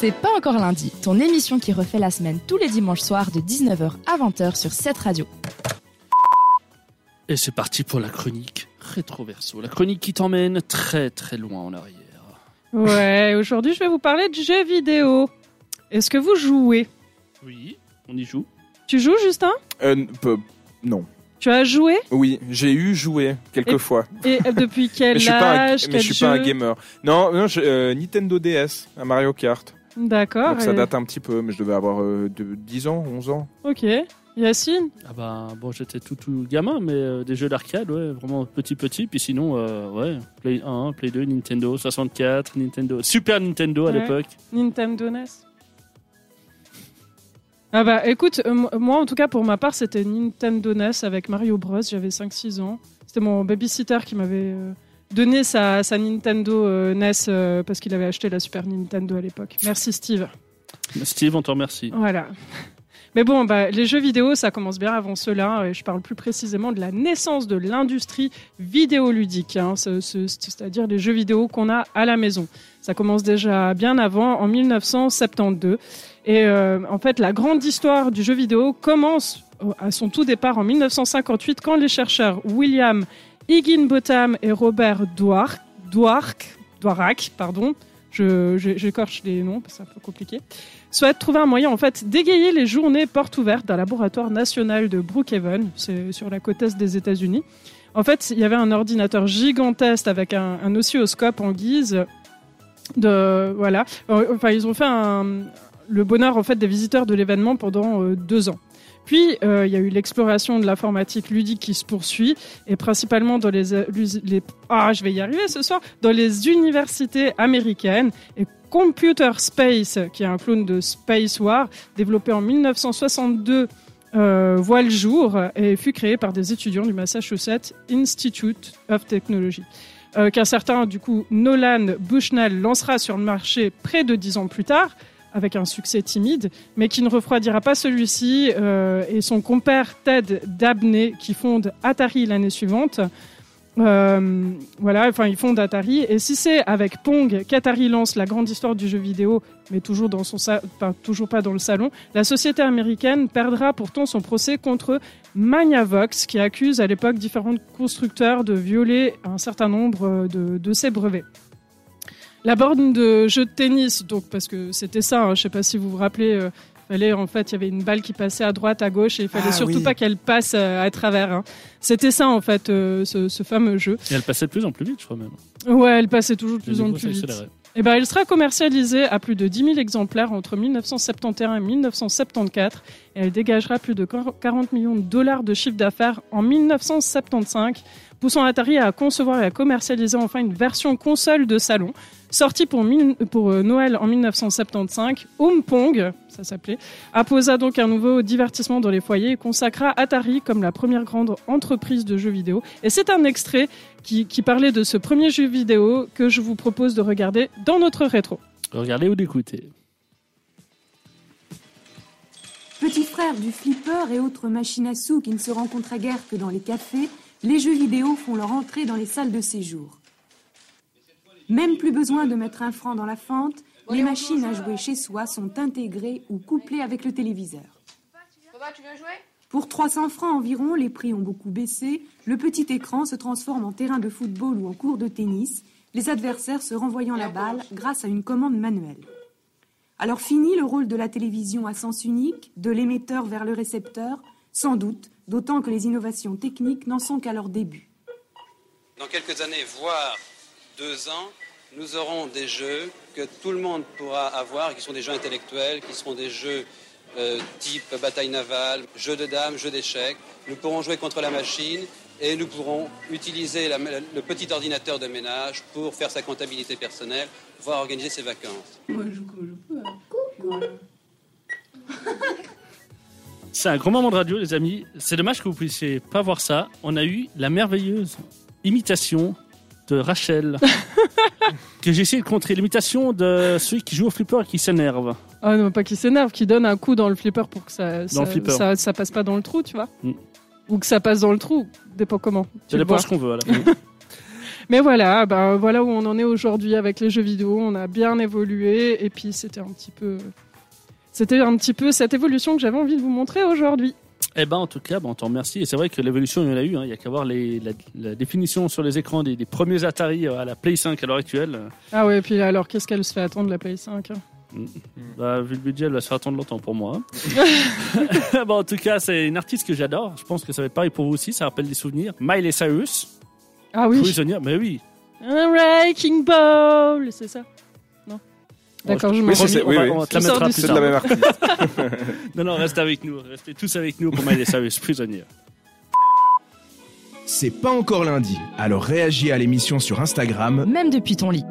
C'est pas encore lundi, ton émission qui refait la semaine tous les dimanches soirs de 19h à 20h sur cette radio. Et c'est parti pour la chronique rétroverso, la chronique qui t'emmène très très loin en arrière. Ouais, aujourd'hui je vais vous parler de jeux vidéo. Est-ce que vous jouez? Oui, on y joue. Tu joues, Justin? Euh, peu- non. Tu as joué? Oui, j'ai eu joué quelques Et- fois. Et depuis quel Mais je suis pas un, âge? mais quel je suis pas un jeu? gamer. Non, non, je- euh, Nintendo DS, à Mario Kart. D'accord. Donc ça et- date un petit peu, mais je devais avoir euh, de 10 ans, 11 ans. Ok. Yacine? Ah bah bon, j'étais tout tout gamin, mais euh, des jeux d'arcade, ouais, vraiment petit petit. Puis sinon, euh, ouais, Play 1, Play 2, Nintendo 64, Nintendo, Super Nintendo à Ouais. l'époque. Nintendo NES Ah bah écoute, euh, mo- moi en tout cas pour ma part c'était Nintendo NES avec Mario Bros. J'avais 5-6 ans. C'était mon babysitter qui m'avait euh, donné sa, sa Nintendo euh, NES euh, parce qu'il avait acheté la Super Nintendo à l'époque. Merci Steve. Steve, on te remercie. Voilà. Mais bon, bah, les jeux vidéo, ça commence bien avant cela. Et je parle plus précisément de la naissance de l'industrie vidéoludique, hein, ce- ce- c'est-à-dire les jeux vidéo qu'on a à la maison. Ça commence déjà bien avant, en 1972. Et euh, en fait, la grande histoire du jeu vidéo commence à son tout départ en 1958 quand les chercheurs William Higginbotham et Robert Dwark, Dwark, Dwarak, pardon, je- les noms, parce que c'est un peu compliqué, souhaitent trouver un moyen en fait d'égayer les journées portes ouvertes d'un laboratoire national de Brookhaven, c'est sur la côte est des États-Unis. En fait, il y avait un ordinateur gigantesque avec un, oscilloscope en guise de voilà. Euh, Enfin, ils ont fait le bonheur en fait des visiteurs de l'événement pendant euh, deux ans. Puis euh, il y a eu l'exploration de l'informatique ludique qui se poursuit et principalement dans les, euh, les ah je vais y arriver ce soir dans les universités américaines et Computer Space qui est un clone de Space War développé en 1962 euh, voit le jour et fut créé par des étudiants du Massachusetts Institute of Technology. Qu'un certain, du coup, Nolan Bushnell lancera sur le marché près de dix ans plus tard, avec un succès timide, mais qui ne refroidira pas celui-ci euh, et son compère Ted Dabney, qui fonde Atari l'année suivante. Euh, voilà, enfin, ils fondent Atari. Et si c'est avec Pong qu'Atari lance la grande histoire du jeu vidéo, mais toujours, pas dans le salon, la société américaine perdra pourtant son procès contre Magnavox, qui accuse à l'époque différents constructeurs de violer un certain nombre de ses brevets. La borne de jeu de tennis, donc parce que c'était ça, hein, je sais pas si vous vous rappelez, euh, fallait en fait, il y avait une balle qui passait à droite, à gauche, et il fallait Ah, surtout oui. pas qu'elle passe euh, à travers. hein. C'était ça en fait, euh, ce, ce fameux jeu. Et elle passait de plus en plus vite, je crois même. Ouais, elle passait toujours de plus en plus vite. Eh ben, il sera commercialisé à plus de 10 000 exemplaires entre 1971 et 1974 et elle dégagera plus de 40 millions de dollars de chiffre d'affaires en 1975, poussant Atari à concevoir et à commercialiser enfin une version console de salon. Sortie pour, mille- pour euh, Noël en 1975, Home Pong, ça s'appelait, apposa donc un nouveau divertissement dans les foyers et consacra Atari comme la première grande entreprise de jeux vidéo. Et c'est un extrait qui, qui parlait de ce premier jeu vidéo que je vous propose de regarder dans notre rétro. Regardez ou d'écouter. Petit frère du flipper et autres machines à sous qui ne se rencontrent à guère que dans les cafés, les jeux vidéo font leur entrée dans les salles de séjour. Même plus besoin de mettre un franc dans la fente, les machines à jouer chez soi sont intégrées ou couplées avec le téléviseur. Pour 300 francs environ, les prix ont beaucoup baissé, le petit écran se transforme en terrain de football ou en cours de tennis, les adversaires se renvoyant la balle grâce à une commande manuelle. Alors fini le rôle de la télévision à sens unique, de l'émetteur vers le récepteur, sans doute, d'autant que les innovations techniques n'en sont qu'à leur début. Dans quelques années, voire deux ans, nous aurons des jeux que tout le monde pourra avoir, qui sont des jeux intellectuels, qui seront des jeux euh, type bataille navale, jeux de dames, jeux d'échecs. Nous pourrons jouer contre la machine et nous pourrons utiliser la- le petit ordinateur de ménage pour faire sa comptabilité personnelle, voire organiser ses vacances. C'est un grand moment de radio, les amis. C'est dommage que vous puissiez pas voir ça. On a eu la merveilleuse imitation de Rachel. que j'ai essayé de contrer. L'imitation de celui qui joue au flipper et qui s'énerve. Ah non, pas qui s'énerve, qui donne un coup dans le flipper pour que ça, ça, le flipper. ça, ça passe pas dans le trou, tu vois. Mm. Ou que ça passe dans le trou, dépend comment. tu Ça dépend ce qu'on veut. à la fin. Mais voilà, bah, voilà où on en est aujourd'hui avec les jeux vidéo. On a bien évolué et puis c'était un petit peu, c'était un petit peu cette évolution que j'avais envie de vous montrer aujourd'hui. Eh ben, en tout cas, bon, on t'en remercie. Et c'est vrai que l'évolution, il y en a eu. hein. Il y a qu'à voir les, la, la définition sur les écrans des, des premiers Atari à la Play 5 à l'heure actuelle. Ah ouais, et puis alors qu'est-ce qu'elle se fait attendre la Play 5 hein Bah, vu le budget, elle va se faire attendre longtemps pour moi. bon, en tout cas, c'est une artiste que j'adore. Je pense que ça va être pareil pour vous aussi. Ça rappelle des souvenirs. Miley Cyrus, Ah oui. Prisonnier. Mais oui. Un Wrecking Ball, c'est ça. D'accord, je m'en Oui, oui, on va te la du plus C'est de la tard. Non, non, reste avec nous. Restez tous avec nous pour Miley Cyrus, Prisonnier. C'est pas encore lundi, alors réagis à l'émission sur Instagram Même depuis ton lit.